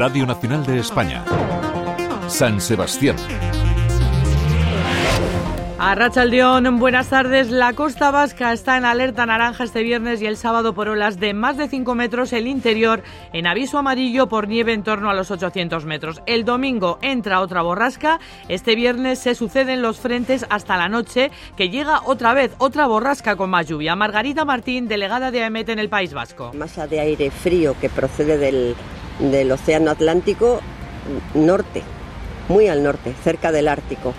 Radio Nacional de España. San Sebastián. A Rachaldeón, buenas tardes. La costa vasca está en alerta naranja este viernes y el sábado por olas de más de 5 metros. El interior en aviso amarillo por nieve en torno a los 800 metros. El domingo entra otra borrasca. Este viernes se suceden los frentes hasta la noche, que llega otra vez otra borrasca con más lluvia. Margarita Martín, delegada de AEMET en el País Vasco. Masa de aire frío que procede del, del Océano Atlántico norte, muy al norte, cerca del Ártico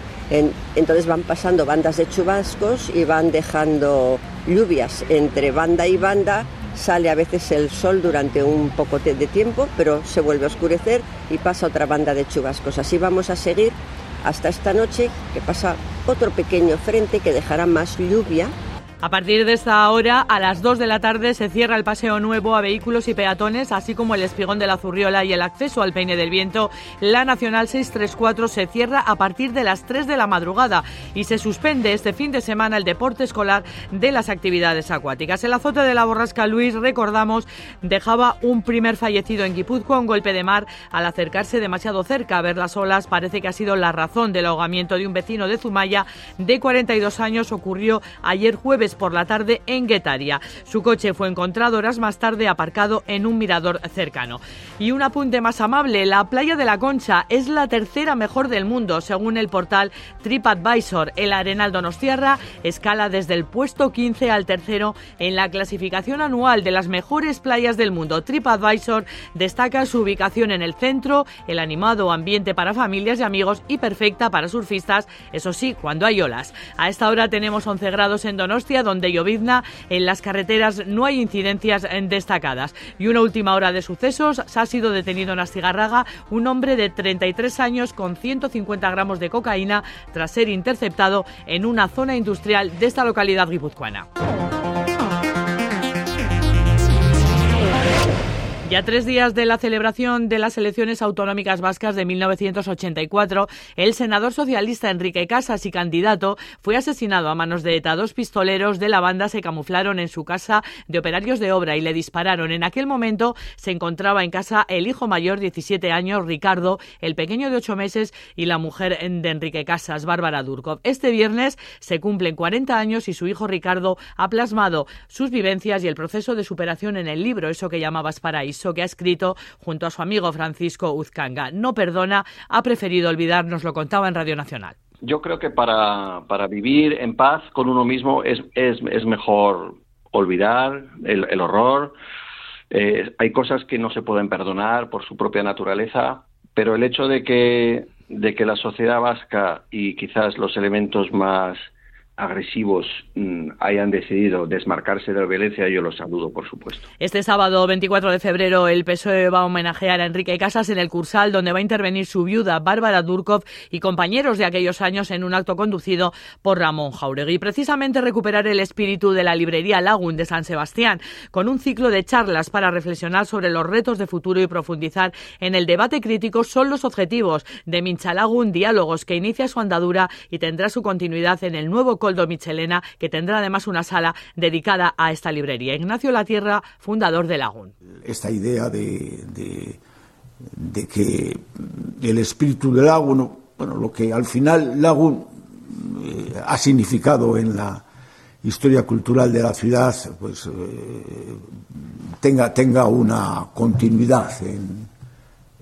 entonces van pasando bandas de chubascos y van dejando lluvias entre banda y banda. Sale a veces el sol durante un poco de tiempo, pero se vuelve a oscurecer y pasa otra banda de chubascos. Así vamos a seguir hasta esta noche, que pasa otro pequeño frente que dejará más lluvia a partir de esta hora, a las 2 de la tarde, se cierra el paseo nuevo a vehículos y peatones, así como el espigón de la Zurriola y el acceso al Peine del Viento. La Nacional 634 se cierra a partir de las 3 de la madrugada y se suspende este fin de semana el deporte escolar de las actividades acuáticas. El azote de la borrasca Luis, recordamos, dejaba un primer fallecido en Guipúzcoa, un golpe de mar al acercarse demasiado cerca a ver las olas. Parece que ha sido la razón del ahogamiento de un vecino de Zumaya de 42 años. Ocurrió ayer jueves por la tarde en Guetaria. Su coche fue encontrado horas más tarde aparcado en un mirador cercano. Y un apunte más amable, la playa de la Concha es la tercera mejor del mundo, según el portal TripAdvisor. El Arenal Donostiarra escala desde el puesto 15 al tercero en la clasificación anual de las mejores playas del mundo. TripAdvisor destaca su ubicación en el centro, el animado ambiente para familias y amigos y perfecta para surfistas, eso sí, cuando hay olas. A esta hora tenemos 11 grados en Donostia, donde llovizna. En las carreteras no hay incidencias destacadas. Y una última hora de sucesos, se ha sido detenido en Astigarraga un hombre de 33 años con 150 gramos de cocaína tras ser interceptado en una zona industrial de esta localidad guipuzcoana. Ya tres días de la celebración de las elecciones autonómicas vascas de 1984, el senador socialista Enrique Casas y candidato fue asesinado a manos de ETA. Dos pistoleros de la banda se camuflaron en su casa de operarios de obra y le dispararon. En aquel momento se encontraba en casa el hijo mayor, 17 años, Ricardo, el pequeño de 8 meses y la mujer de Enrique Casas, Bárbara Durkov. Este viernes se cumplen 40 años y su hijo Ricardo ha plasmado sus vivencias y el proceso de superación en el libro, eso que llamabas paraíso que ha escrito junto a su amigo Francisco Uzcanga. No perdona, ha preferido olvidarnos, lo contaba en Radio Nacional. Yo creo que para, para vivir en paz con uno mismo es, es, es mejor olvidar el, el horror. Eh, hay cosas que no se pueden perdonar por su propia naturaleza, pero el hecho de que, de que la sociedad vasca y quizás los elementos más agresivos mm, hayan decidido desmarcarse de la violencia, yo los saludo, por supuesto. Este sábado 24 de febrero el PSOE va a homenajear a Enrique Casas en el Cursal, donde va a intervenir su viuda Bárbara Durkov y compañeros de aquellos años en un acto conducido por Ramón Jauregui. Precisamente recuperar el espíritu de la librería Lagun de San Sebastián, con un ciclo de charlas para reflexionar sobre los retos de futuro y profundizar en el debate crítico son los objetivos de Mincha Lagun Diálogos, que inicia su andadura y tendrá su continuidad en el nuevo Coldo Michelena, que tendrá además una sala dedicada a esta librería. Ignacio La Tierra, fundador de Lagún. Esta idea de, de, que el espíritu del Lagún, bueno, lo que al final Lagún eh, ha significado en la historia cultural de la ciudad, pues eh, tenga, tenga una continuidad en,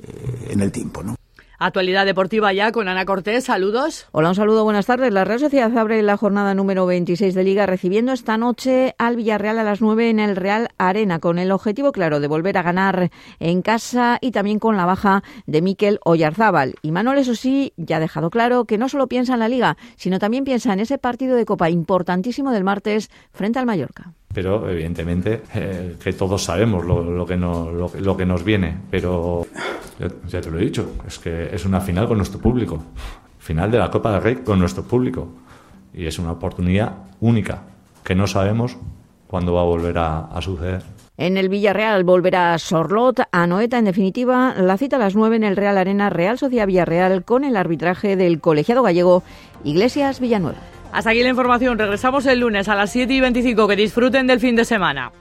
eh, en el tiempo, ¿no? Actualidad deportiva ya con Ana Cortés. Saludos. Hola, un saludo, buenas tardes. La Real Sociedad abre la jornada número 26 de Liga recibiendo esta noche al Villarreal a las 9 en el Real Arena con el objetivo claro de volver a ganar en casa y también con la baja de Miquel Oyarzábal. Y Manuel, eso sí, ya ha dejado claro que no solo piensa en la Liga, sino también piensa en ese partido de Copa importantísimo del martes frente al Mallorca pero evidentemente eh, que todos sabemos lo, que lo, que nos viene, pero ya, te lo he dicho, es que es una final con nuestro público, final de la Copa del Rey con nuestro público, y es una oportunidad única que no sabemos cuándo va a volver a, suceder. En el Villarreal volverá Sorlot, a Noeta, en definitiva, la cita a las 9 en el Real Arena Real Sociedad Villarreal con el arbitraje del colegiado gallego Iglesias Villanueva. Hasta aquí la información. Regresamos el lunes a las 7 y 25. Que disfruten del fin de semana.